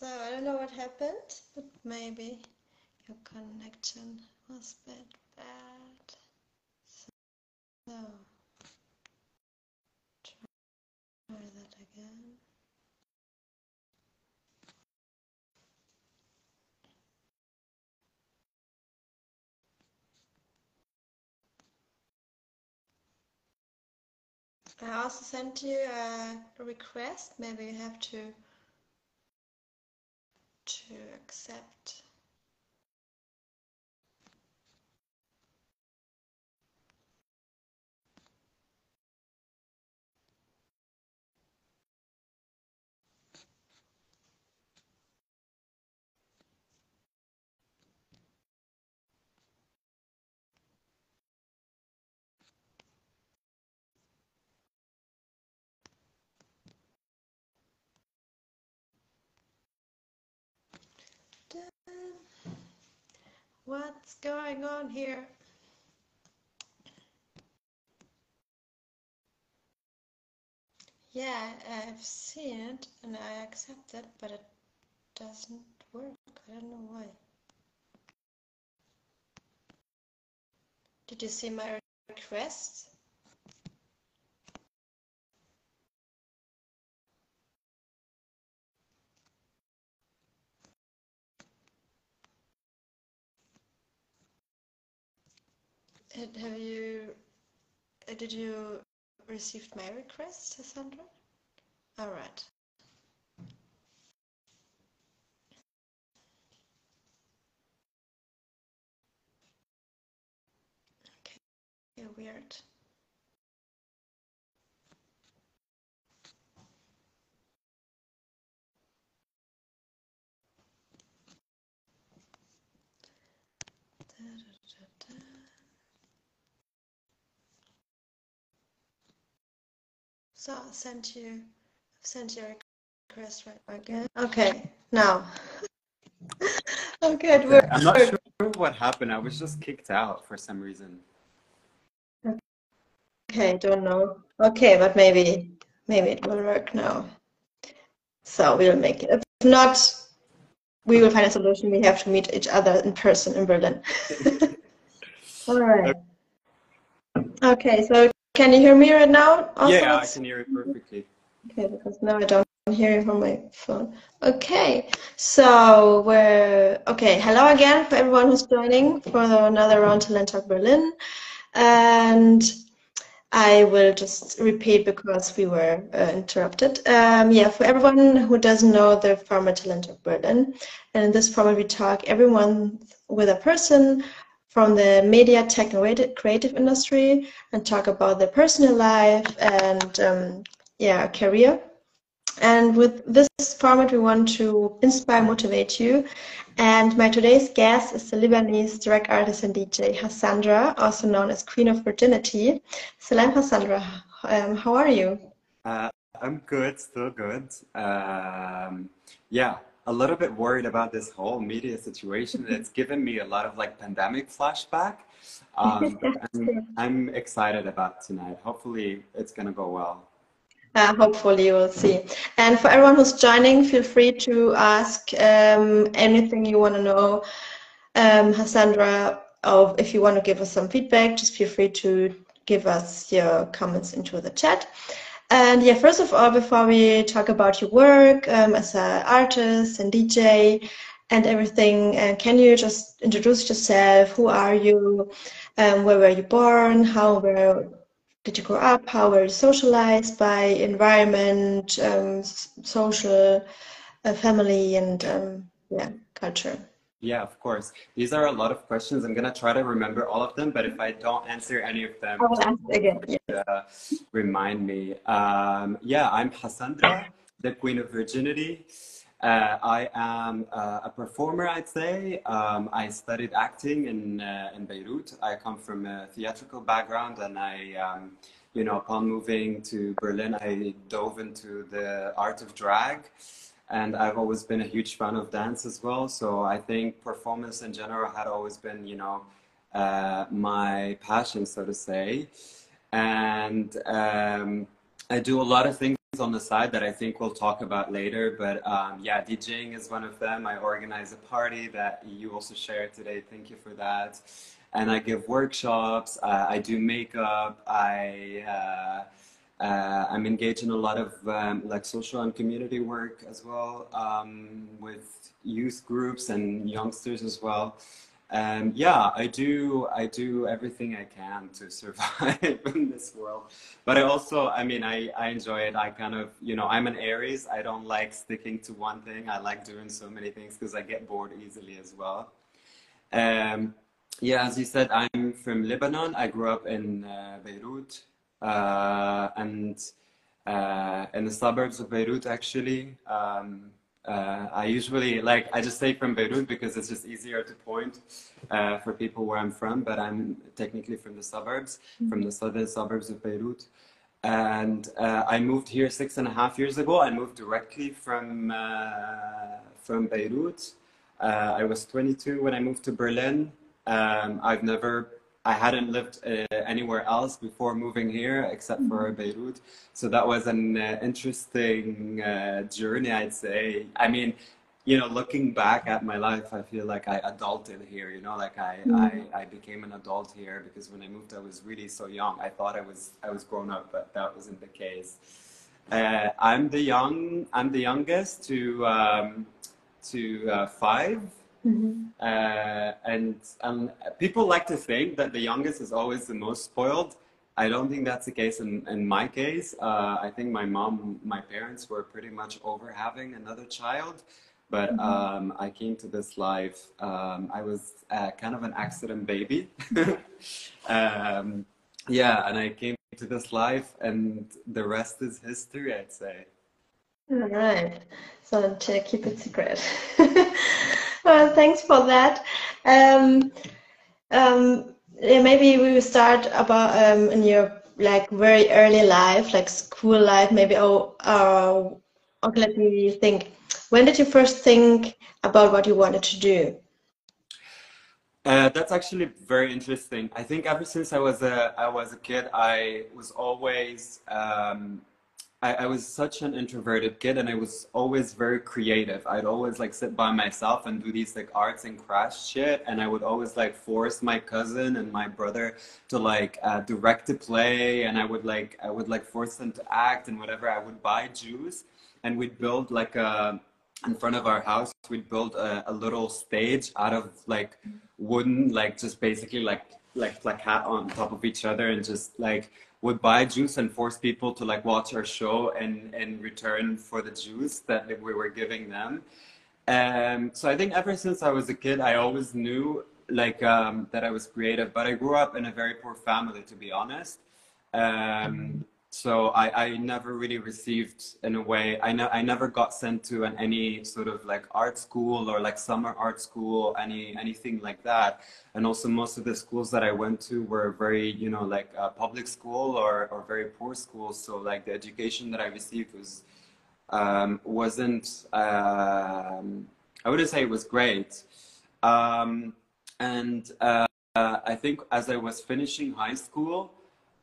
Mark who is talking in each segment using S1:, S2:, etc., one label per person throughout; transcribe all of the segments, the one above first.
S1: don't know what happened, but maybe your connection was a bit bad. So, try that again. I also sent you a request. Maybe you have to to accept. What's going on here? Yeah, I've seen it and I accept it, but it doesn't work. I don't know why. Did you see my request? Have you, uh, did you receive my request, Sandra? All right. Okay, weird. So I'll send you send you a request right again. Mm-hmm. Okay, now. okay, it worked.
S2: I'm not sure what happened. I was just kicked out for some reason.
S1: Okay, don't know. Okay, but maybe maybe it will work now. So we'll make it. If not, we will find a solution. We have to meet each other in person in Berlin. All right. Okay, so can you hear me right now? Also,
S2: yeah, I can hear it perfectly.
S1: Okay, because now I don't hear you from my phone. Okay, so we're okay. Hello again for everyone who's joining for another round Talent Talk Berlin, and I will just repeat because we were uh, interrupted. Um, yeah, for everyone who doesn't know the format Talent Talk Berlin, and in this format we talk every month with a person from the media, tech, and creative- industry, and talk about their personal life and um, yeah, career. And with this format, we want to inspire, motivate you. And my today's guest is the Lebanese drag artist and DJ Hassandra, also known as Queen of Virginity. Salam, Hassandra. Um, how are you?
S2: Uh, I'm good, still good. Um, yeah, a little bit worried about this whole media situation. It's given me a lot of like pandemic flashback. Um, I'm, I'm excited about tonight. Hopefully, it's gonna go well.
S1: Uh, hopefully, you will see. And for everyone who's joining, feel free to ask um, anything you want to know. Um, Hassandra, of if you want to give us some feedback, just feel free to give us your comments into the chat. And yeah, first of all, before we talk about your work um, as an artist and DJ and everything, uh, can you just introduce yourself? Who are you? Um, where were you born? How were did you grow up? How were you socialized by environment, um, social, uh, family, and um, yeah, culture?
S2: Yeah, of course. These are a lot of questions. I'm gonna try to remember all of them, but if I don't answer any of them,
S1: I will ask again.
S2: Uh, remind me. Um, yeah, I'm Hassandra, the Queen of Virginity. Uh, I am uh, a performer, I'd say. Um, I studied acting in uh, in Beirut. I come from a theatrical background, and I, um, you know, upon moving to Berlin, I dove into the art of drag. And I've always been a huge fan of dance as well. So I think performance in general had always been, you know, uh, my passion, so to say. And um, I do a lot of things on the side that I think we'll talk about later. But um, yeah, DJing is one of them. I organize a party that you also shared today. Thank you for that. And I give workshops. Uh, I do makeup. I uh, uh, I'm engaged in a lot of um, like social and community work as well um, with youth groups and youngsters as well. And yeah, I do. I do everything I can to survive in this world. But I also, I mean, I, I enjoy it. I kind of, you know, I'm an Aries. I don't like sticking to one thing. I like doing so many things because I get bored easily as well. Um, yeah, as you said, I'm from Lebanon. I grew up in uh, Beirut and uh, in the suburbs of Beirut, actually. Um, uh, I usually like I just say from Beirut because it's just easier to point uh, for people where I'm from. But I'm technically from the suburbs, mm-hmm. from the southern suburbs of Beirut, and uh, I moved here six and a half years ago. I moved directly from uh, from Beirut. Uh, I was 22 when I moved to Berlin. Um, I've never I hadn't lived uh, anywhere else before moving here except for mm-hmm. Beirut. So that was an uh, interesting uh, journey, I'd say. I mean, you know, looking back at my life, I feel like I adulted here, you know, like I, mm. I, I became an adult here because when I moved, I was really so young. I thought I was, I was grown up, but that wasn't the case. Uh, I'm the young, I'm the youngest to, um, to uh, five Mm-hmm. Uh, and um, people like to think that the youngest is always the most spoiled. I don't think that's the case in, in my case. Uh, I think my mom, my parents were pretty much over having another child. But mm-hmm. um, I came to this life, um, I was uh, kind of an accident baby. Um, yeah, and I came to this life, and the rest is history, I'd say.
S1: All right. So to keep it secret. well, thanks for that. Um, um, maybe we will start about um, in your like very early life, like school life. Maybe oh, uh, okay, let me think. When did you first think about what you wanted to do?
S2: Uh, that's actually very interesting. I think ever since I was a I was a kid, I was always um, I, I, was such an introverted kid and I was always very creative. I'd always like sit by myself and do these like arts and crafts shit. And I would always like force my cousin and my brother to like uh, direct a play. And I would like, I would like force them to act and whatever. I would buy juice and we'd build like a, in front of our house, we'd build a, a little stage out of like wooden, like just basically like, like, like hat on top of each other and just like would buy juice and force people to like watch our show and in return for the juice that we were giving them. Um, so I think ever since I was a kid, I always knew like um, that I was creative, but I grew up in a very poor family, to be honest. Um, so I, I never really received in a way I, ne- I never got sent to an, any sort of like art school or like summer art school any anything like that. And also most of the schools that I went to were very you know like uh, public school or, or very poor schools so like the education that I received was um, wasn't um, I wouldn't say it was great. Um, and uh, I think as I was finishing high school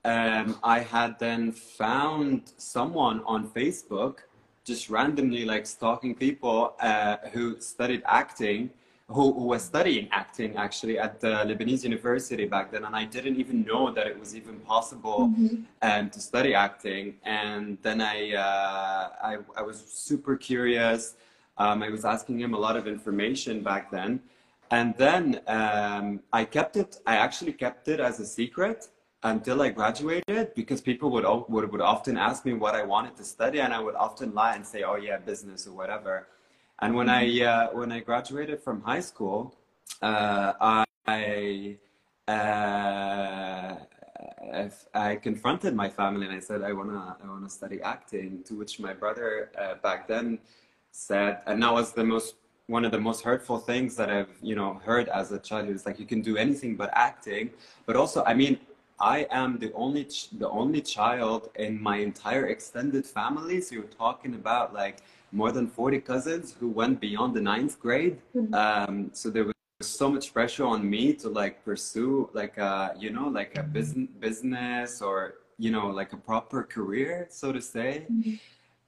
S2: um, I had then found someone on Facebook, just randomly like stalking people uh, who studied acting, who, who, was studying acting actually at the Lebanese University back then, and I didn't even know that it was even possible mm-hmm. um, to study acting. And then I, uh, I, I, was super curious. Um, I was asking him a lot of information back then. And then um, I kept it, I actually kept it as a secret until I graduated because people would, would would often ask me what I wanted to study and I would often lie and say, "Oh yeah, business or whatever." And when I mm-hmm. uh, when I graduated from high school, uh, I uh, I confronted my family and I said, "I wanna I wanna study acting." To which my brother uh, back then said, and that was the most one of the most hurtful things that I've you know heard as a child. It was like you can do anything but acting, but also I mean I am the only the only child in my entire extended family. So you're talking about like more than 40 cousins who went beyond the ninth grade. Mm-hmm. Um, so there was so much pressure on me to like pursue like a you know like a business business or you know like a proper career, so to say. Mm-hmm.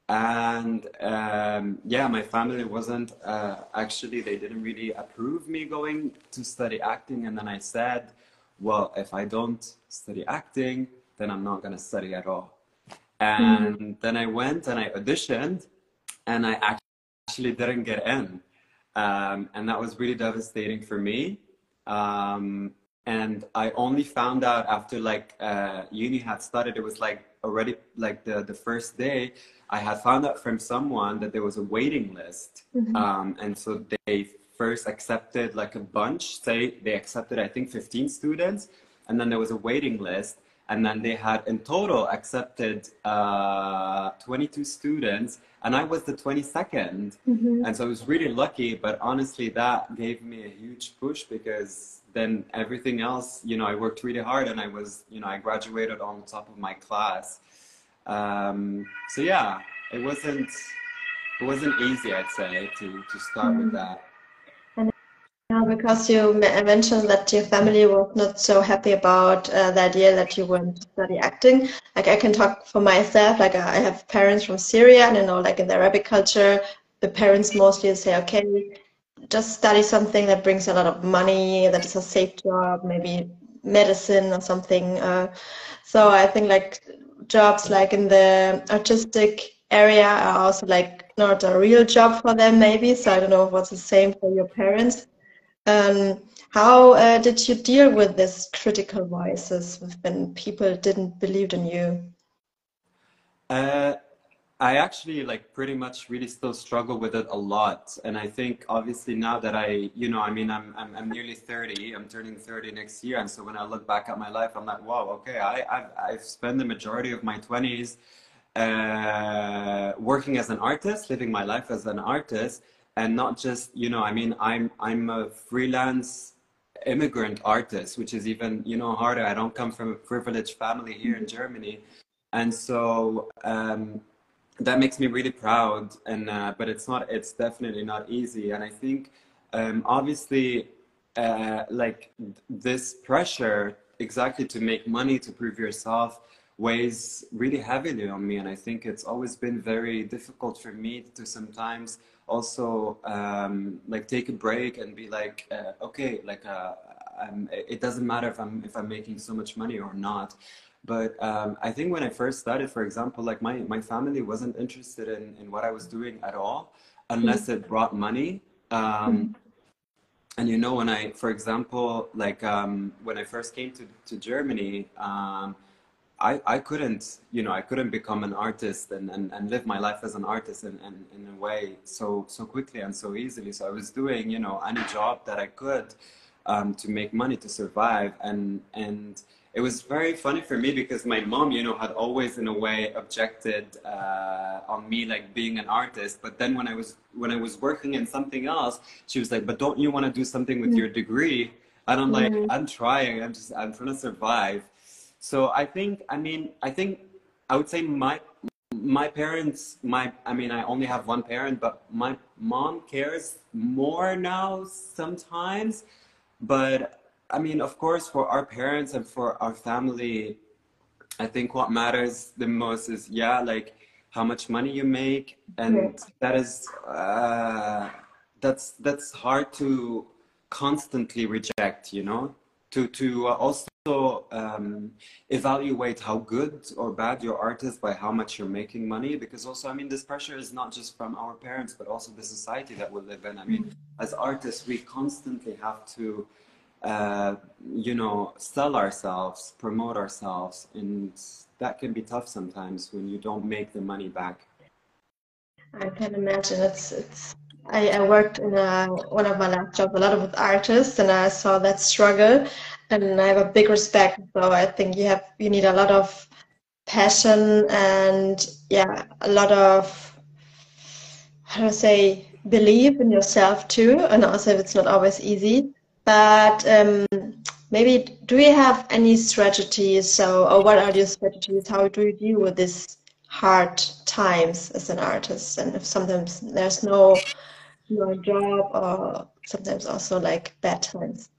S2: and um, yeah, my family wasn't uh, actually, they didn't really approve me going to study acting. And then I said, well, if I don't study acting, then I'm not going to study at all. And mm-hmm. then I went and I auditioned and I actually didn't get in. Um, and that was really devastating for me. Um, and I only found out after like uh, uni had started. It was like already like the the first day. I had found out from someone that there was a waiting list, mm-hmm. um, and so they first accepted like a bunch. Say they accepted, I think, 15 students, and then there was a waiting list, and then they had in total accepted uh, 22 students, and I was the 22nd, mm-hmm. and so I was really lucky. But honestly, that gave me a huge push because then everything else, you know, I worked really hard, and I was, you know, I graduated on top of my class. Um, so yeah, it wasn't it wasn't easy, I'd say, to to start mm-hmm. with that.
S1: Because you mentioned that your family was not so happy about uh, the idea that you went to study acting. Like I can talk for myself. Like I have parents from Syria, and I know, like in the Arabic culture, the parents mostly say, "Okay, just study something that brings a lot of money, that is a safe job, maybe medicine or something." Uh, so I think like jobs like in the artistic area are also like not a real job for them, maybe. So I don't know if what's the same for your parents. Um, how uh, did you deal with this critical voices when people didn't believe in you?
S2: Uh, I actually like pretty much really still struggle with it a lot, and I think obviously now that I, you know, I mean, I'm I'm, I'm nearly thirty. I'm turning thirty next year, and so when I look back at my life, I'm like, wow, okay, I I've, I've spent the majority of my twenties uh, working as an artist, living my life as an artist, and not just you know i mean i'm i'm a freelance immigrant artist which is even you know harder. I don't come from a privileged family here in germany. And so um, that makes me really proud. And uh, but it's not it's definitely not easy. And i think um, obviously uh, like this pressure exactly to make money to prove yourself weighs really heavily on me. And i think it's always been very difficult for me to sometimes also um, like take a break and be like uh, okay like uh, it doesn't matter if i'm if i'm making so much money or not. But um, i think when i first started for example like my, my family wasn't interested in, in what i was doing at all unless it brought money. Um, mm-hmm. and you know when i for example like um, when i first came to, to germany um, I, I couldn't, you know, I couldn't become an artist and, and, and live my life as an artist in, in, in a way so, so quickly and so easily. So I was doing, you know, any job that I could um, to make money to survive. And, and it was very funny for me because my mom, you know, had always in a way objected uh, on me like being an artist. But then when I was, when I was working in something else, she was like, but don't you want to do something with mm-hmm. your degree? And I'm like, mm-hmm. I'm trying. I'm just, I'm trying to survive. So I think, I mean, I think I would say my my parents, my I mean, I only have one parent, but my mom cares more now sometimes. But I mean, of course, for our parents and for our family, I think what matters the most is yeah, like how much money you make, and that is uh, that's that's hard to constantly reject, you know to to also um, evaluate how good or bad your art is by how much you're making money because also i mean this pressure is not just from our parents but also the society that we live in. I mean mm-hmm. as artists we constantly have to uh, you know sell ourselves promote ourselves and that can be tough sometimes when you don't make the money back.
S1: I can imagine. It's it's I, I worked in a, one of my last jobs a lot with artists, and I saw that struggle, and I have a big respect. So I think you have you need a lot of passion and yeah, a lot of how to say believe in yourself too. And also, if it's not always easy, but um, maybe do you have any strategies? So, or what are your strategies? How do you deal with this hard times as an artist? And if sometimes there's no your job or sometimes also like bad times?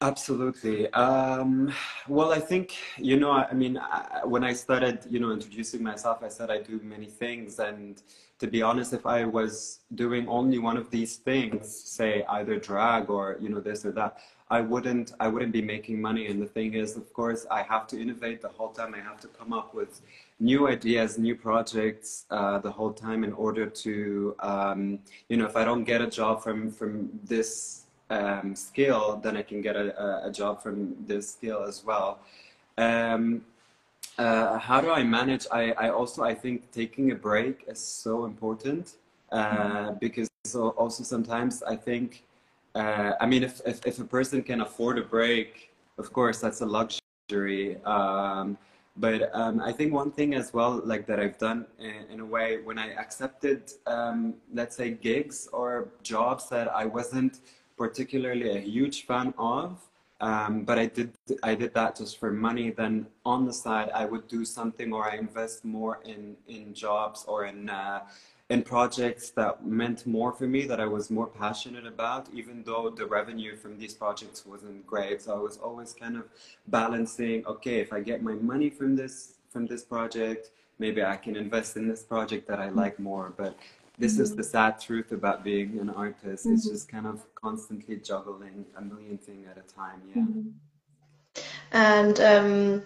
S2: Absolutely. Um, well, I think, you know, I, I mean, I, when I started, you know, introducing myself, I said I do many things. And to be honest, if I was doing only one of these things, say either drag or, you know, this or that, I wouldn't, I wouldn't be making money. And the thing is, of course, I have to innovate the whole time. I have to come up with new ideas, new projects uh, the whole time in order to, um, you know, if I don't get a job from, from this um, skill, then I can get a, a, job from this skill as well. Um, uh, how do I manage? I, I also I think taking a break is so important uh, mm-hmm. because also sometimes I think uh, I mean if, if, if a person can afford a break, of course that's a luxury. Um, but um, I think one thing as well, like that I've done in, in a way when I accepted, um, let's say, gigs or jobs that I wasn't particularly a huge fan of. Um, but I did I did that just for money. Then on the side, I would do something, or I invest more in in jobs or in uh, in projects that meant more for me, that I was more passionate about, even though the revenue from these projects wasn't great. So I was always kind of balancing. Okay, if I get my money from this from this project, maybe I can invest in this project that I like more. But this mm-hmm. is the sad truth about being an artist. Mm-hmm. It's just kind of constantly juggling a million things at a time. Yeah. Mm-hmm.
S1: And um,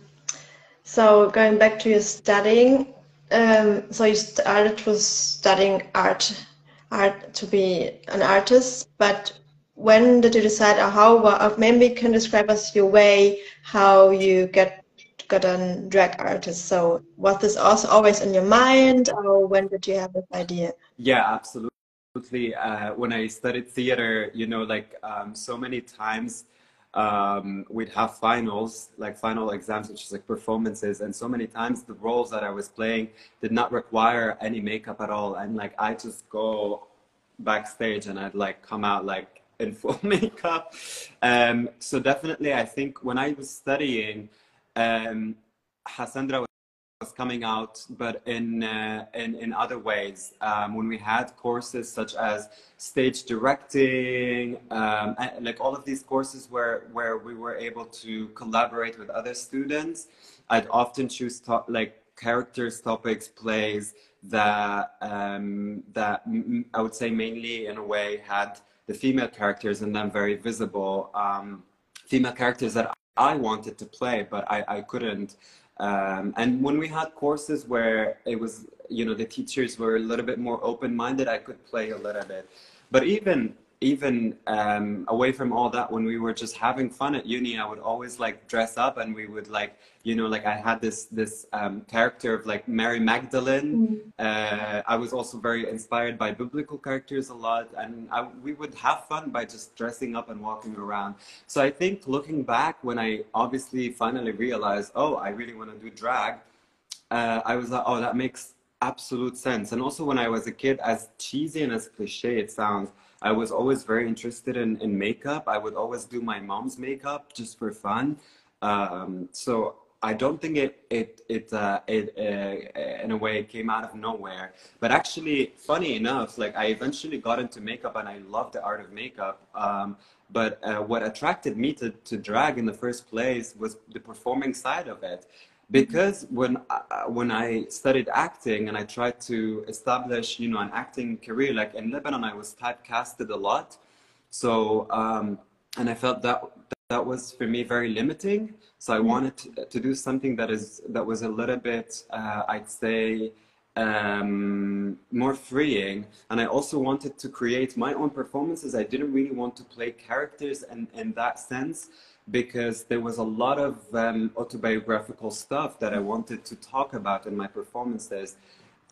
S1: so going back to your studying, um, so you started with studying art, art to be an artist. But when did you decide, or how? Or maybe you can describe us your way how you get got a drag artist. So was this also always in your mind, or when did you have this idea?
S2: Yeah, absolutely. Uh, when I studied theater, you know, like um, so many times um, we'd have finals, like final exams, which is like performances, and so many times the roles that I was playing did not require any makeup at all, and like I just go backstage and I'd like come out like in full makeup. Um, so definitely, I think when I was studying um, Hassandra was coming out, but in, uh, in, in other ways. Um, when we had courses such as stage directing, um, like all of these courses where, where we were able to collaborate with other students, I'd often choose to- like characters, topics, plays that, um, that I would say mainly in a way had the female characters and then very visible um, female characters that I wanted to play, but I, I couldn't. Um, and when we had courses where it was, you know, the teachers were a little bit more open-minded, I could play a little bit. But even even um, away from all that, when we were just having fun at uni, I would always like dress up and we would like, you know, like I had this this um, character of like Mary Magdalene. Mm. Uh, I was also very inspired by biblical characters a lot, and I, we would have fun by just dressing up and walking around. So I think looking back, when I obviously finally realized, oh, I really want to do drag, uh, I was like, oh, that makes absolute sense. And also when I was a kid, as cheesy and as cliche it sounds I was always very interested in, in makeup. I would always do my mom's makeup just for fun. Um, so I don't think it it it uh, it uh, in a way came out of nowhere. But actually, funny enough, like I eventually got into makeup and I love the art of makeup. Um, but uh, what attracted me to, to drag in the first place was the performing side of it because when I, uh, when I studied acting and I tried to establish you know an acting career like in Lebanon I was typecasted a lot. So um, and I felt that that was for me very limiting. So I mm-hmm. wanted to, to do something that is that was a little bit uh, I'd say um, more freeing. And I also wanted to create my own performances. I didn't really want to play characters in, in that sense because there was a lot of um, autobiographical stuff that I wanted to talk about in my performances.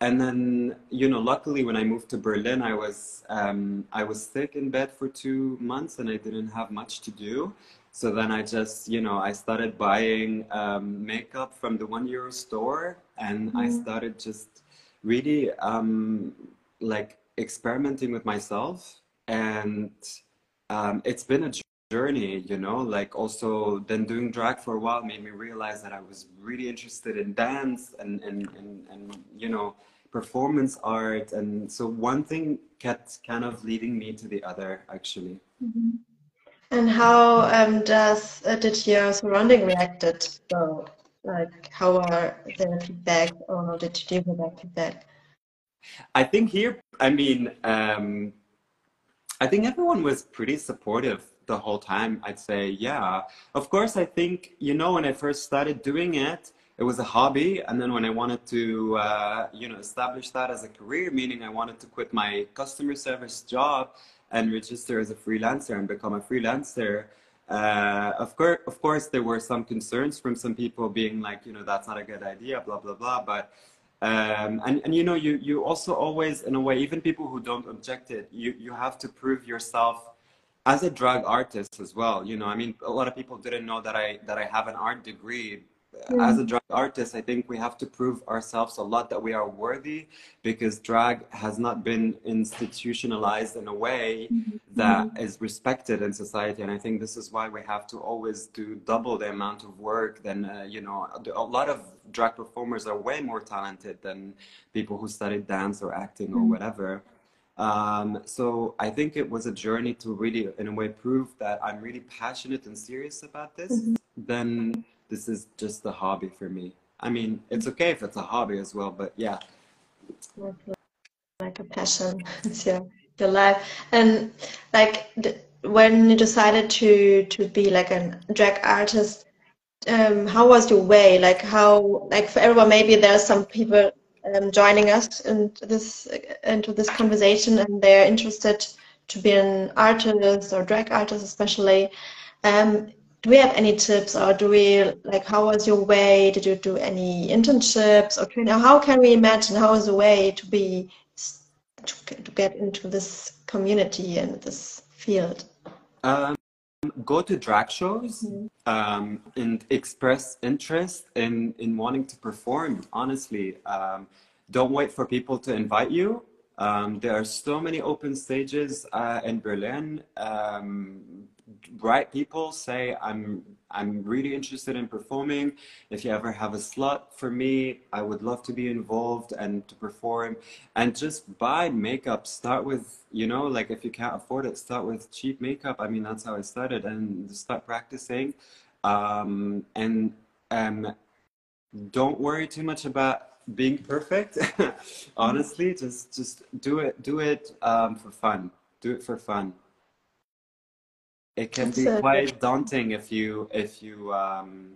S2: And then, you know, luckily when I moved to Berlin, I was um, I was sick in bed for two months and I didn't have much to do. So then I just, you know, I started buying um, makeup from the one euro store, and mm. I started just really um, like experimenting with myself. And um, it's been a journey you know like also then doing drag for a while made me realize that i was really interested in dance and and and, and you know performance art and so one thing kept kind of leading me to the other actually
S1: mm-hmm. And how um, does uh, did your surrounding reacted? So, like, how are their feedback, or did you deal with that feedback?
S2: I think here, I mean, um, I think everyone was pretty supportive the whole time. I'd say, yeah. Of course, I think you know when I first started doing it, it was a hobby, and then when I wanted to, uh, you know, establish that as a career, meaning I wanted to quit my customer service job and register as a freelancer and become a freelancer. Uh, of course, of course, there were some concerns from some people being like, you know, that's not a good idea, blah blah blah. But um, and and you know, you you also always, in a way, even people who don't object it, you you have to prove yourself as a drag artist as well. You know, I mean, a lot of people didn't know that I that I have an art degree,
S1: Yeah.
S2: as a drag artist, I think we have to prove ourselves a lot that we are worthy because drag has not been institutionalized in a way mm-hmm. that mm-hmm. is respected in society. And I think this is why we have to always do double the amount of work than, uh, you know, a lot of drag performers are way more talented than people who studied dance or acting or mm-hmm. whatever. Um, so I think it was a journey to really, in a way, prove that I'm really passionate and serious about this. Then this is just a hobby for me. I mean, it's okay if it's a hobby as well, but yeah.
S1: like a passion. It's your your life. And like when you decided to to be like a drag artist, um, how was your way? Like how like for everyone, maybe there's some people um, joining us into this into this conversation, and they're interested to be an artist or drag artist, especially. Um, do we have any tips, or do we like how was your way? Did you do any internships or training? How can we imagine how is the way to be to, to get into this community and this field?
S2: Um, go to drag shows
S1: Mhm.
S2: um, and express interest in, in wanting to perform, honestly. Um, don't wait for people to invite you. Um, there are so many open stages uh, in Berlin. Um, right people say I'm I'm really interested in performing. If you ever have a slot for me, I would love to be involved and to perform. And just buy makeup. Start with, you know, like if you can't afford it, start with cheap makeup. I mean, that's how I started and start practicing. Um, and um, don't worry too much about being perfect. Honestly, just just do it do it um, for fun. Do it for fun. It can
S1: That's
S2: be quite daunting if you if you um,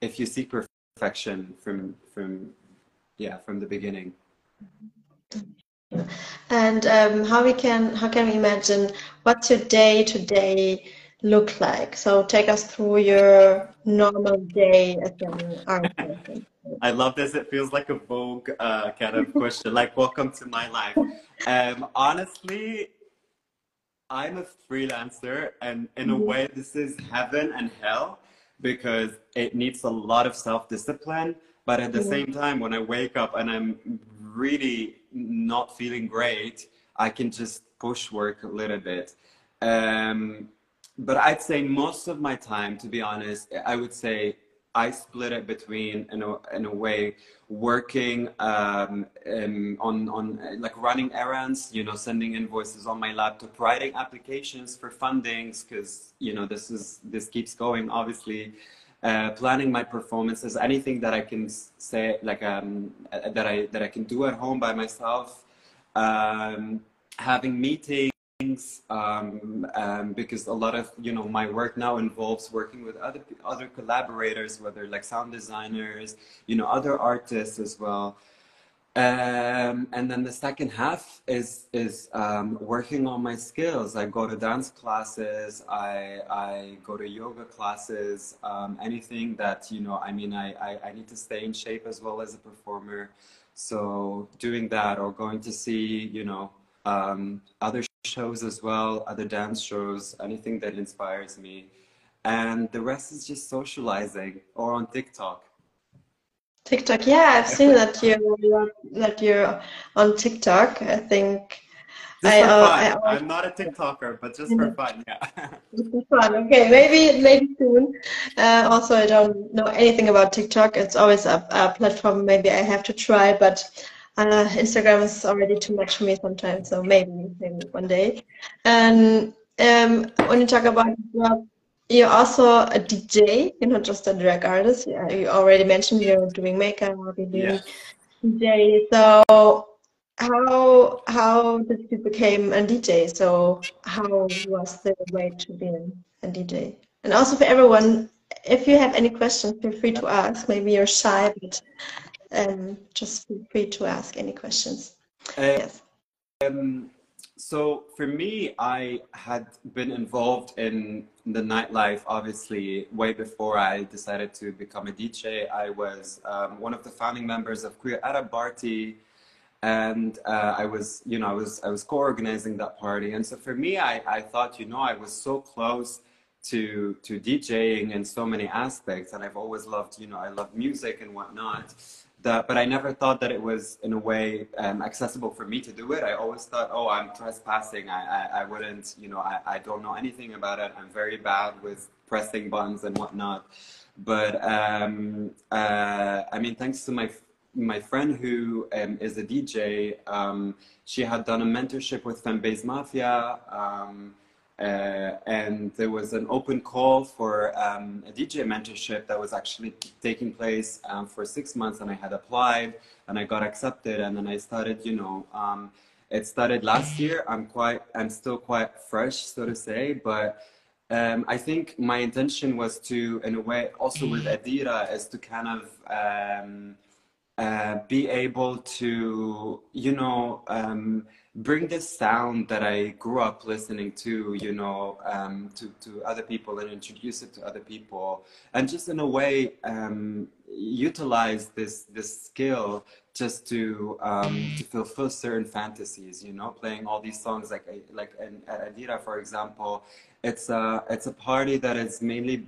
S2: if you seek perfection from from yeah from the beginning.
S1: And um, how we can how can we imagine what's your day to day look like? So take us through your normal day as an artist.
S2: I love this. It feels like a Vogue uh, kind of question, like "Welcome to my life." Um, honestly, I'm a freelancer, and in a
S1: Mhm.
S2: way, this is heaven and hell because it needs a lot of self-discipline. But at the same time, when I wake up and I'm really not feeling great, I can just push work a little bit. Um, but I'd say most of my time, to be honest, I would say I split it between, in a, in a way, working um, um, on, on like running errands, you know, sending invoices on my laptop, writing applications for fundings, because, you know, this is, this keeps going, obviously. Uh, planning my performances, anything that I can say, like, um, that I, that I can do at home by myself. Um, having meetings, um, um, because a lot of you know my work now involves working with other other collaborators, whether like sound designers, you know, other artists as well. Um, and then the second half is is um, working on my skills. I go to dance classes. I I go to yoga classes. Um, anything that you know. I mean, I, I I need to stay in shape as well as a performer. So doing that or going to see you know um, other shows as well, other dance shows, anything that inspires me. And the rest is just socializing or on TikTok.
S1: TikTok, yeah, I've seen that you you're, that you're on TikTok. I think
S2: Just
S1: I
S2: for
S1: uh,
S2: fun.
S1: I
S2: I'm not a TikToker, but just for fun, yeah.
S1: it's fun. Okay, maybe maybe soon. Uh, also, I don't know anything about TikTok. It's always a, a platform maybe I have to try, but uh, Instagram is already too much for me sometimes. So maybe maybe one day. And um, when you talk about well, you're also a DJ. You're not just a drag artist. Yeah, you already mentioned you're doing makeup, you're doing
S2: Yeah.
S1: DJ. So how how did you become a DJ? So how was the way to be a DJ? And also for everyone, if you have any questions, feel free to ask. Maybe you're shy, but um, just feel free to ask any questions.
S2: Uh,
S1: Yes.
S2: Um, so for me, I had been involved in the nightlife, obviously, way before I decided to become a DJ. I was um, one of the founding members of Queer Arab Party, and uh, I was, you know, I was I was co-organizing that party. And so for me, I, I thought, you know, I was so close to to DJing in so many aspects, and I've always loved, you know, I love music and whatnot that, but I never thought that it was in a way um, accessible for me to do it. I always thought, oh, I'm trespassing. I, I, I wouldn't, you know, I, I don't know anything about it. I'm very bad with pressing buttons and whatnot. But um, uh, I mean, thanks to my my friend who um, is a DJ, um, she had done a mentorship with Femme Bass Mafia. Uh, and there was an open call for um, a DJ mentorship that was actually taking place um, for six months, and I had applied and I got accepted, and then I started. You know, um, it started last year. I'm quite, I'm still quite fresh, so to say, but. Um, I think my intention was to, in a way, also with Adira, is to kind of um, uh, be able to, you know, um, bring this sound that I grew up listening to, you know, um, to, to other people and introduce it to other people. And just in a way, um, utilize this, this skill just to, um, to fulfill certain fantasies, you know, playing all these songs like, like in, at Adira, for example, it's a, it's a party that is mainly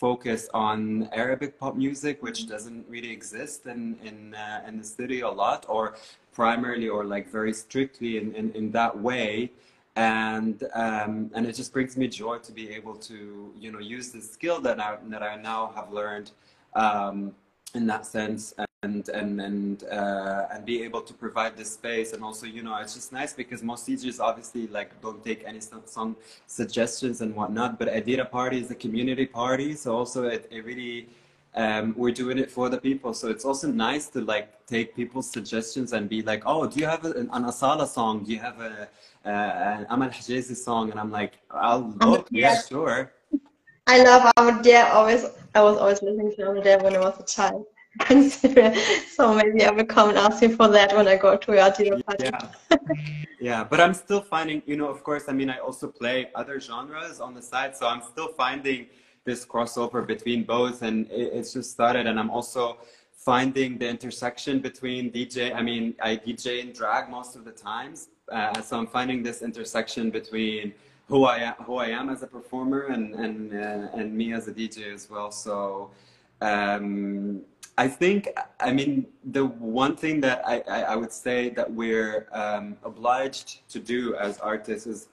S2: focus on Arabic pop music, which doesn't really exist in in uh, in the city a lot, or primarily or like very strictly in in, in that way. And um, and it just brings me joy to be able to you know use the skill that I that I now have learned um, in that sense and and and uh, and be able to provide this space. And also you know it's just nice because most DJs obviously like don't take any song, song suggestions and whatnot but Adira Party is a community party. So also it, it really um, we're doing it for the people. So it's also nice to like take people's suggestions and be like oh do you have an, an Asala song? Do you have a uh, an Amal Hijazi song? And I'm like I'll look yeah sure.
S1: I love Amr Diab. Always, I was always listening to Amr Diab when I was a child. so maybe I will come and ask you for that when I go to your dinner party.
S2: Yeah. yeah, but I'm still finding, you know, of course, I mean, I also play other genres on the side, so I'm still finding this crossover between both, and it, it's just started, and I'm also finding the intersection between DJ. I mean, I DJ in drag most of the times, uh, so I'm finding this intersection between who I am, who I am as a performer, and and uh, and me as a DJ as well. So. Um, I think, I mean, the one thing that I, I, I would say that we're um, obliged to do as artists is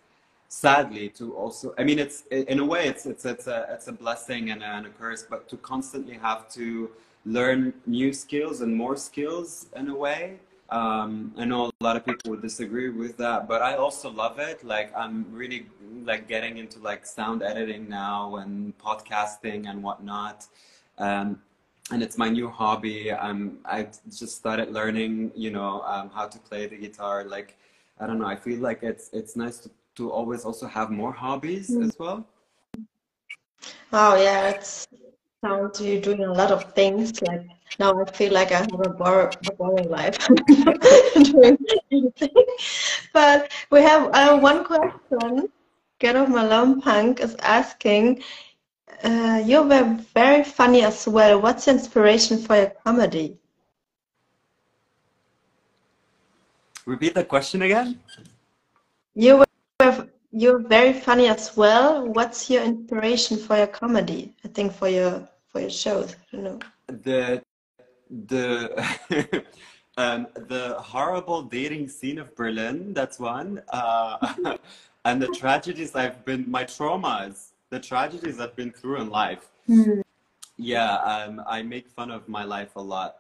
S2: sadly to also, I mean, it's in a way, it's, it's, it's, a, it's a blessing and a, and a curse, but to constantly have to learn new skills and more skills in a way. Um, I know a lot of people would disagree with that, but I also love it. Like I'm really like getting into like sound editing now and podcasting and whatnot. Um, and it's my new hobby. Um, I just started learning, you know, um, how to play the guitar. Like, I don't know. I feel like it's it's nice to, to always also have more hobbies
S1: Mm.
S2: as well.
S1: Oh yeah, it sounds you're doing a lot of things. Like now, I feel like I have a, bor a boring life doing anything. But we have uh, one question. Get off Malone Punk is asking, uh, you were very funny as well. What's the inspiration for your comedy?
S2: Repeat the question again.
S1: You were you're very funny as well. What's your inspiration for your comedy? I think for your for your shows. I don't know.
S2: The the um, the horrible dating scene of Berlin. That's one. Uh, and the tragedies I've been, my traumas, the tragedies I've been through in life.
S1: Hmm.
S2: Yeah, um, I make fun of my life a lot.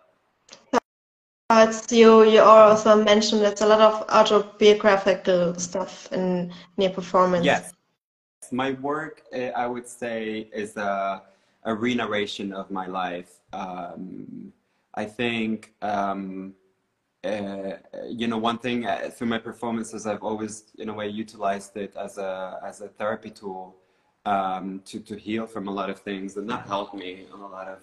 S1: Uh, you. You also mentioned it's a lot of autobiographical stuff in, in your performance.
S2: Yes, my work, eh, I would say, is a, a re-narration of my life. Um, I think, um, uh, you know, one thing uh, through my performances, I've always, in a way, utilized it as a as a therapy tool um, to to heal from a lot of things, and that helped me on a lot of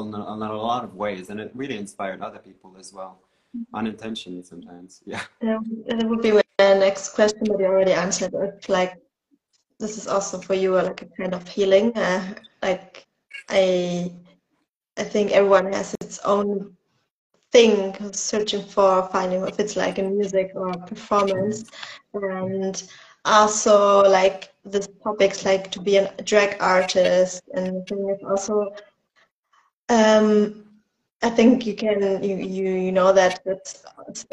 S2: on a, on a lot of ways, and it really inspired other people as well, mm-hmm. unintentionally sometimes. Yeah.
S1: Yeah, that would be my next question, but you already answered it. Like, this is also for you uh, like a kind of healing. Uh, like, I, I think everyone has its own thing searching for finding if it's like in music or performance and also like the topics like to be a drag artist and also um, I think you can you you, you know that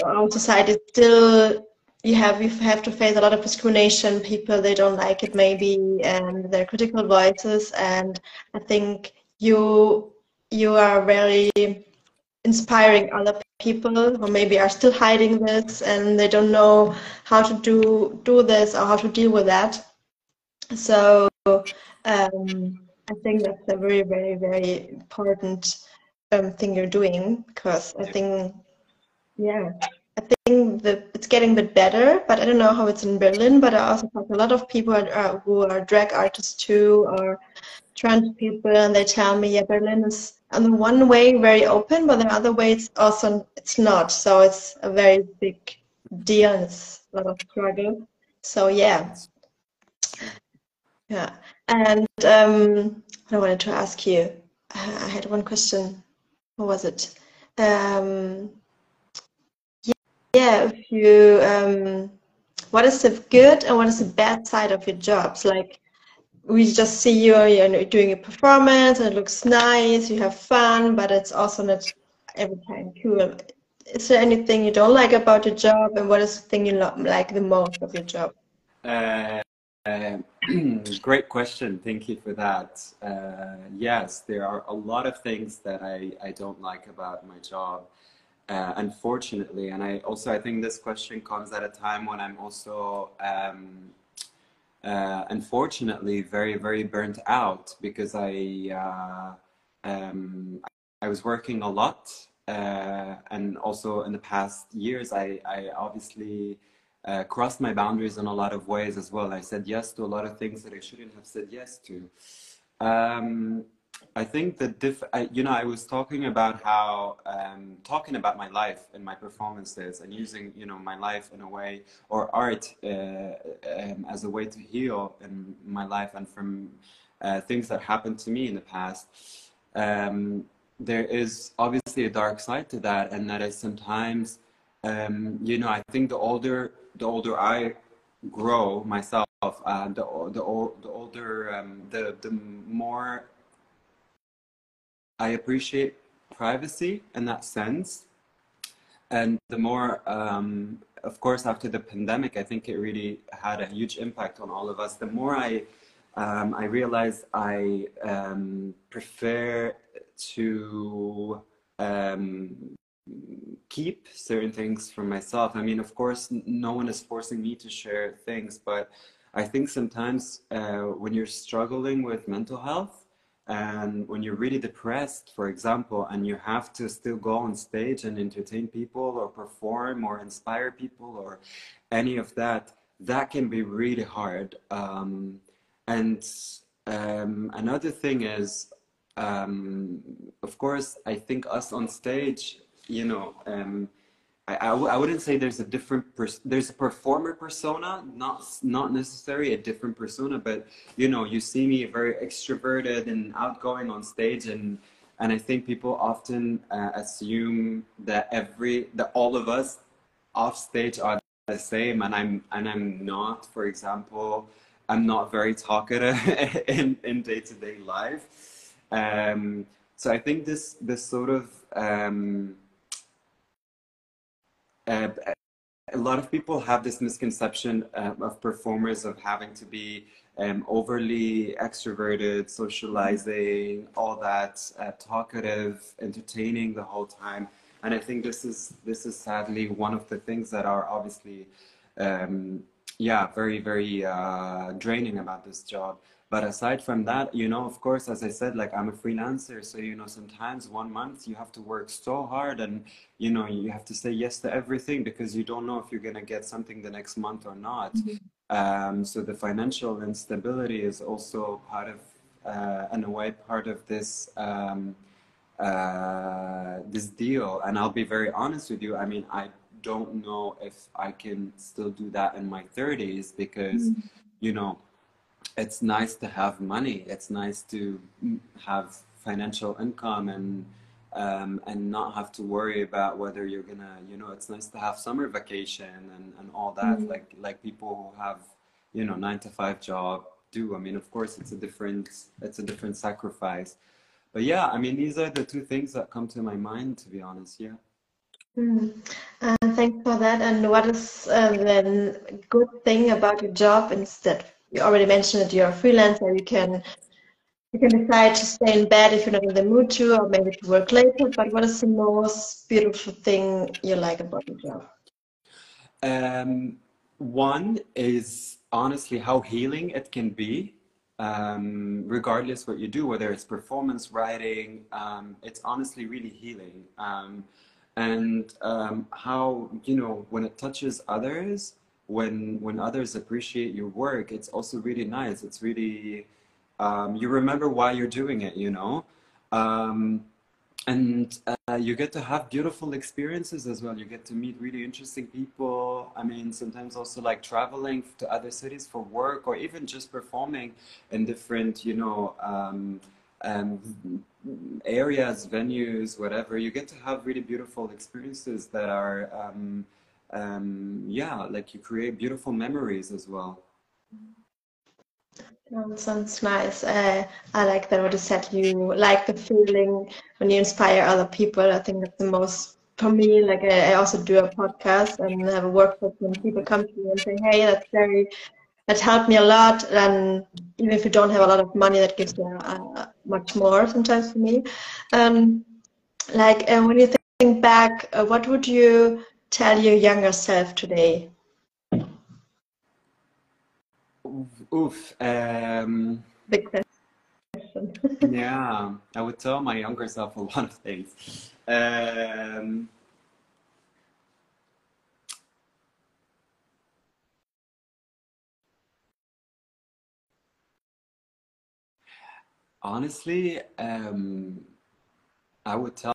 S1: our society still you have you have to face a lot of discrimination. People they don't like it maybe, and their critical voices. And I think you you are very inspiring other people who maybe are still hiding this and they don't know how to do do this or how to deal with that. So um, I think that's a very very very important um, thing you're doing because I think yeah I think that it's getting a bit better, but I don't know how it's in Berlin. But I also talk to a lot of people are, who are drag artists too, or trans people, and they tell me, yeah, Berlin is in one way very open, but in other ways also it's not. So it's a very big deal, and it's a lot of struggle. So yeah, yeah. And um, I wanted to ask you. I had one question. What was it? Um, yeah, if you, um, what is the good and what is the bad side of your jobs? Like, we just see you, you know, doing a performance and it looks nice, you have fun, but it's also not every time cool. Is there anything you don't like about your job, and what is the thing you like the most of your job?
S2: Uh, uh, great question. Thank you for that. Uh, yes, there are a lot of things that I, I don't like about my job uh, unfortunately. And I also, I think this question comes at a time when I'm also, um, uh, unfortunately, very, very burnt out because I, uh, um, I was working a lot. Uh, and also in the past years, I, I obviously uh, crossed my boundaries in a lot of ways as well. I said yes to a lot of things that I shouldn't have said yes to. Um, I think the diff, I, you know, I was talking about how um, talking about my life and my performances and using, you know, my life in a way or art uh, um, as a way to heal in my life and from uh, things that happened to me in the past. Um, there is obviously a dark side to that, and that is sometimes, um, you know, I think the older the older I grow myself, uh, the the, the older um, the the more I appreciate privacy in that sense. And the more, um, of course, after the pandemic, I think it really had a huge impact on all of us. The more I, um, I realized I um, prefer to um, keep certain things for myself. I mean, of course, no one is forcing me to share things, but I think sometimes uh, when you're struggling with mental health, and when you're really depressed, for example, and you have to still go on stage and entertain people or perform or inspire people or any of that, that can be really hard. Um, and um, another thing is, um, of course, I think us on stage, you know, um, I I, w- I wouldn't say there's a different pers- there's a performer persona not not necessarily a different persona but you know you see me very extroverted and outgoing on stage and and I think people often uh, assume that every that all of us off stage are the same and I'm and I'm not. For example I'm not very talkative in in day-to-day life. Um, so I think this this sort of um, uh, a lot of people have this misconception uh, of performers of having to be um, overly extroverted, socializing, all that, uh, talkative, entertaining the whole time. And I think this is this is sadly one of the things that are obviously um, yeah, very, very uh, draining about this job. But aside from that, you know, of course, as I said, like I'm a freelancer, so you know, sometimes one month you have to work so hard and you know, you have to say yes to everything because you don't know if you're gonna get something the next month or not.
S1: Mhm.
S2: Um, so the financial instability is also part of, uh, in a way, part of this um, uh, this deal. And I'll be very honest with you. I mean, I don't know if I can still do that in my 30s because,
S1: Mhm.
S2: you know, it's nice to have money. It's nice to have financial income and um, and not have to worry about whether you're gonna, you know, it's nice to have summer vacation and, and all that,
S1: Mhm.
S2: like like people who have, you know, nine to five job do. I mean, of course, it's a different it's a different sacrifice. But yeah, I mean, these are the two things that come to my mind, to be honest. Yeah.
S1: Mm. Uh, thanks for that. And what is uh, the good thing about your job instead? You already mentioned that you're a freelancer. You can you can decide to stay in bed if you're not in the mood to, or maybe to work later. But what is the most beautiful thing you like about your job?
S2: Um, one is honestly how healing it can be, um, regardless what you do, whether it's performance writing, um, it's honestly really healing. Um, and um, how, you know, when it touches others, when when others appreciate your work, it's also really nice. It's really, um, you remember why you're doing it, you know? Um, and uh, you get to have beautiful experiences as well. You get to meet really interesting people. I mean, sometimes also like traveling to other cities for work or even just performing in different, you know, um, um, areas, venues, whatever. You get to have really beautiful experiences that are, um, yeah, like you create beautiful memories as well.
S1: Sounds nice. Uh, I like that what you said. You like the feeling when you inspire other people. I think that's the most for me. Like I, I also do a podcast and have a workshop when people come to me and say, "Hey, that's very that helped me a lot." And even if you don't have a lot of money, that gives you uh, much more sometimes for me. Um, like uh, when you think back, uh, what would you tell your younger self today?
S2: Oof. Um,
S1: Big question.
S2: yeah, I would tell my younger self a lot of things. Um, honestly, um, I would tell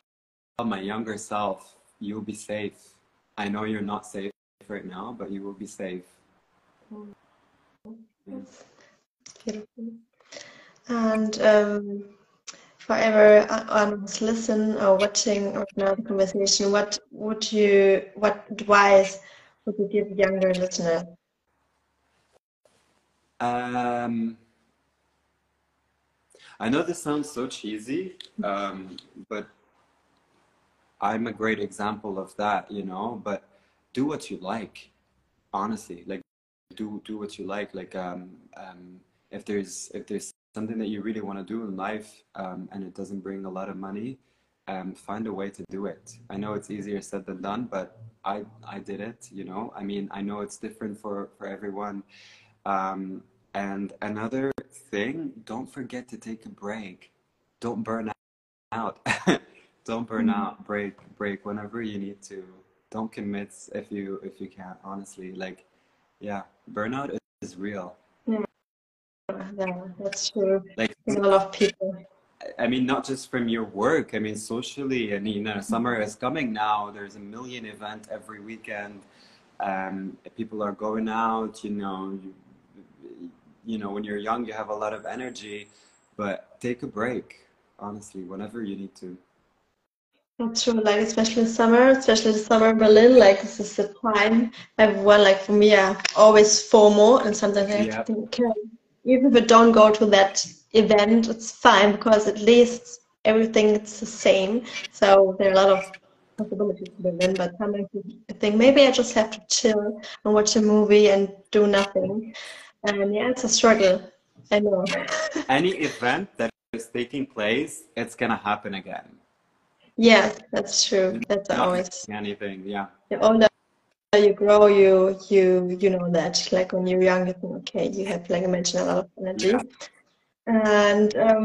S2: my younger self, you'll be safe. I know you're not safe right now, but you will be safe.
S1: Beautiful. And um, forever anonymous listen or watching or now the conversation, what would you, what advice would you give younger listeners?
S2: Um, I know this sounds so cheesy, um, but I'm a great example of that, you know, but do what you like, honestly. Like do do what you like. Like um, um, if there's if there's something that you really want to do in life um, and it doesn't bring a lot of money, um, find a way to do it. I know it's easier said than done, but I I did it, you know. I mean, I know it's different for for everyone. Um, and another thing, don't forget to take a break. Don't burn out. Don't burn
S1: Mm.
S2: out. Break, break whenever you need to. Don't commit if you if you can't. Honestly, like, yeah, burnout is real.
S1: Yeah, yeah, that's true. I
S2: Like,
S1: think a lot of people.
S2: I mean, not just from your work. I mean, socially. And you know, summer is coming now. There's a million event every weekend. Um, people are going out. You know, you, you know, when you're young, you have a lot of energy, but take a break. Honestly, whenever you need to.
S1: That's true, like especially summer, especially summer in Berlin, like this is the time everyone, like for me, have always FOMO, and sometimes I have to think, okay, even if I don't go to that event, it's fine because at least everything is the same. So there are a lot of possibilities in Berlin, but sometimes I think maybe I just have to chill and watch a movie and do nothing. And yeah, it's a struggle. I know.
S2: Any event that is taking place, it's gonna happen again.
S1: Yeah, that's true. That's
S2: not
S1: always
S2: anything. Yeah.
S1: the older you grow, you you you know that. Like when you're young, you think, okay, you have like I mentioned a lot of energy.
S2: Yeah.
S1: And um,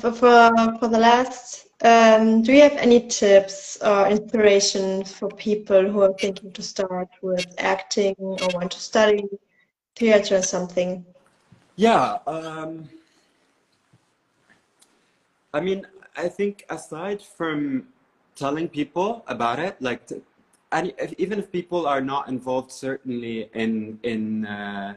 S1: for for for the last, um, do you have any tips or inspiration for people who are thinking to start with acting or want to study theater or something?
S2: Yeah. Um, I mean, I think aside from telling people about it, like, t- any, if, even if people are not involved, certainly in in uh,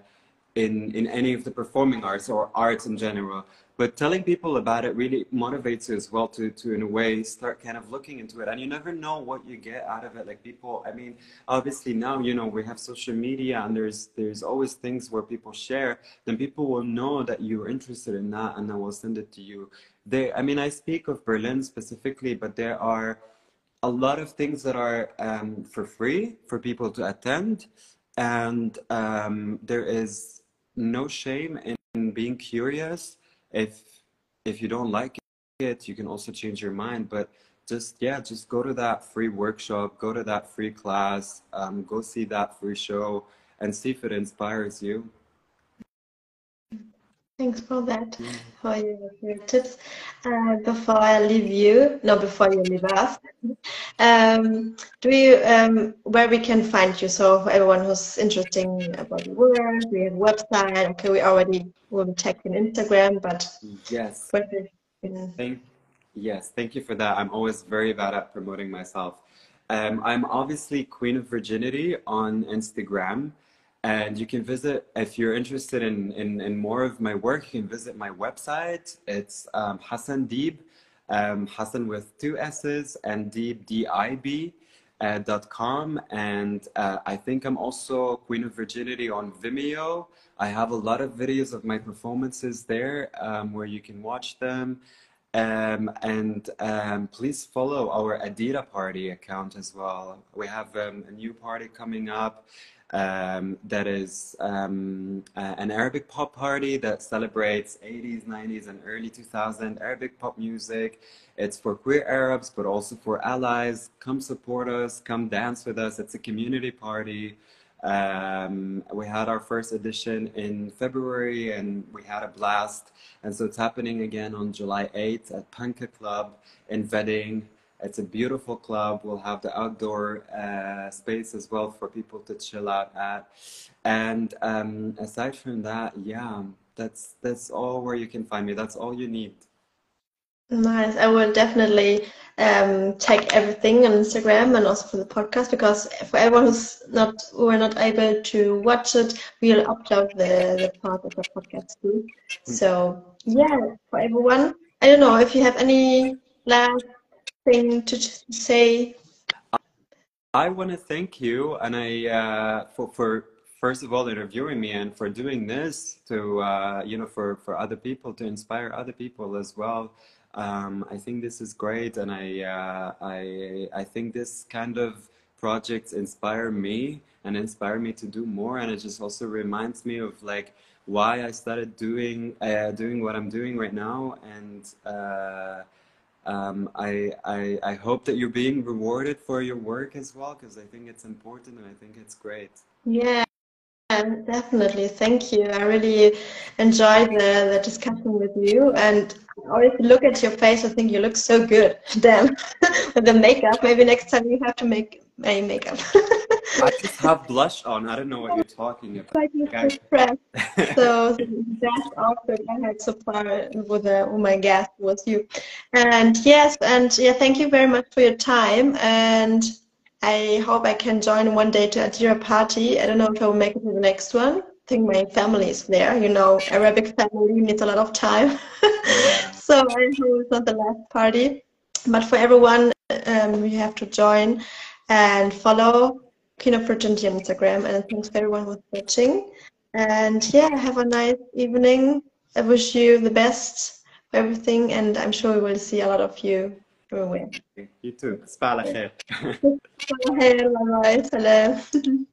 S2: in in any of the performing arts or arts in general, but telling people about it really motivates you as well to to in a way start kind of looking into it, and you never know what you get out of it. Like people, I mean, obviously now you know we have social media, and there's there's always things where people share. Then people will know that you're interested in that, and then will send it to you. They, I mean, I speak of Berlin specifically, but there are a lot of things that are um, for free for people to attend, and um, there is no shame in being curious. If if you don't like it, you can also change your mind. But just yeah, just go to that free workshop, go to that free class, um, go see that free show, and see if it inspires you.
S1: Thanks for that, for your, your tips. Uh, before I leave you, no, before you leave us, um, do you um, where we can find you? So for everyone who's interested about your work, we have a website. Okay, we already will tag in Instagram, but
S2: Yes. Thank, yes, thank you for that. I'm always very bad at promoting myself. Um, I'm obviously Queen of Virginity on Instagram, and you can visit if you're interested in, in, in more of my work. You can visit my website. It's um, Hassan Dib, um, Hassan with two S's and Dib D I B uh, dot com. And uh, I think I'm also Queen of Virginity on Vimeo. I have a lot of videos of my performances there um, where you can watch them. Um, and um, please follow our Adira Party account as well. We have um, a new party coming up um, that is um, uh, an Arabic pop party that celebrates 80s, 90s, and early 2000 Arabic pop music. It's for queer Arabs, but also for allies. Come support us, come dance with us. It's a community party. Um, we had our first edition in February and we had a blast. And so it's happening again on July 8th at Panke Club in Wedding. It's a beautiful club. We'll have the outdoor uh, space as well for people to chill out at. And um, aside from that, yeah, that's that's all where you can find me. That's all you need.
S1: Nice. I will definitely um, tag everything on Instagram and also for the podcast because for everyone who's not who are not able to watch it, we'll upload the, the part of the podcast too. So yeah, for everyone. I don't know if you have any last thing to say.
S2: I want to thank you, and I uh, for for first of all interviewing me and for doing this to uh, you know for for other people to inspire other people as well. Um, I think this is great, and I uh, I I think this kind of projects inspire me and inspire me to do more, and it just also reminds me of like why I started doing uh, doing what I'm doing right now, and. Um, I, I, I hope that you're being rewarded for your work as well, because I think it's important and I think it's great.
S1: Yeah, definitely. Thank you. I really enjoyed the, the discussion with you. And always look at your face, I think you look so good. Damn, with the makeup. Maybe next time you have to make a makeup.
S2: I just have blush on. I don't know what you're talking about.
S1: Like press. So the best I had so far with oh my guest was you. And yes, and yeah, thank you very much for your time. And I hope I can join one day to at your party. I don't know if I will make it to the next one. I think my family is there. You know, Arabic family needs a lot of time. so I hope it's not the last party. But for everyone, um, you have to join and follow Of Virginity on Instagram. And thanks for everyone who's watching. And yeah, have a nice evening. I wish you the best for everything, and I'm sure we will see a lot of you everywhere.
S2: You too. Spala khair.
S1: Bye bye. Salam.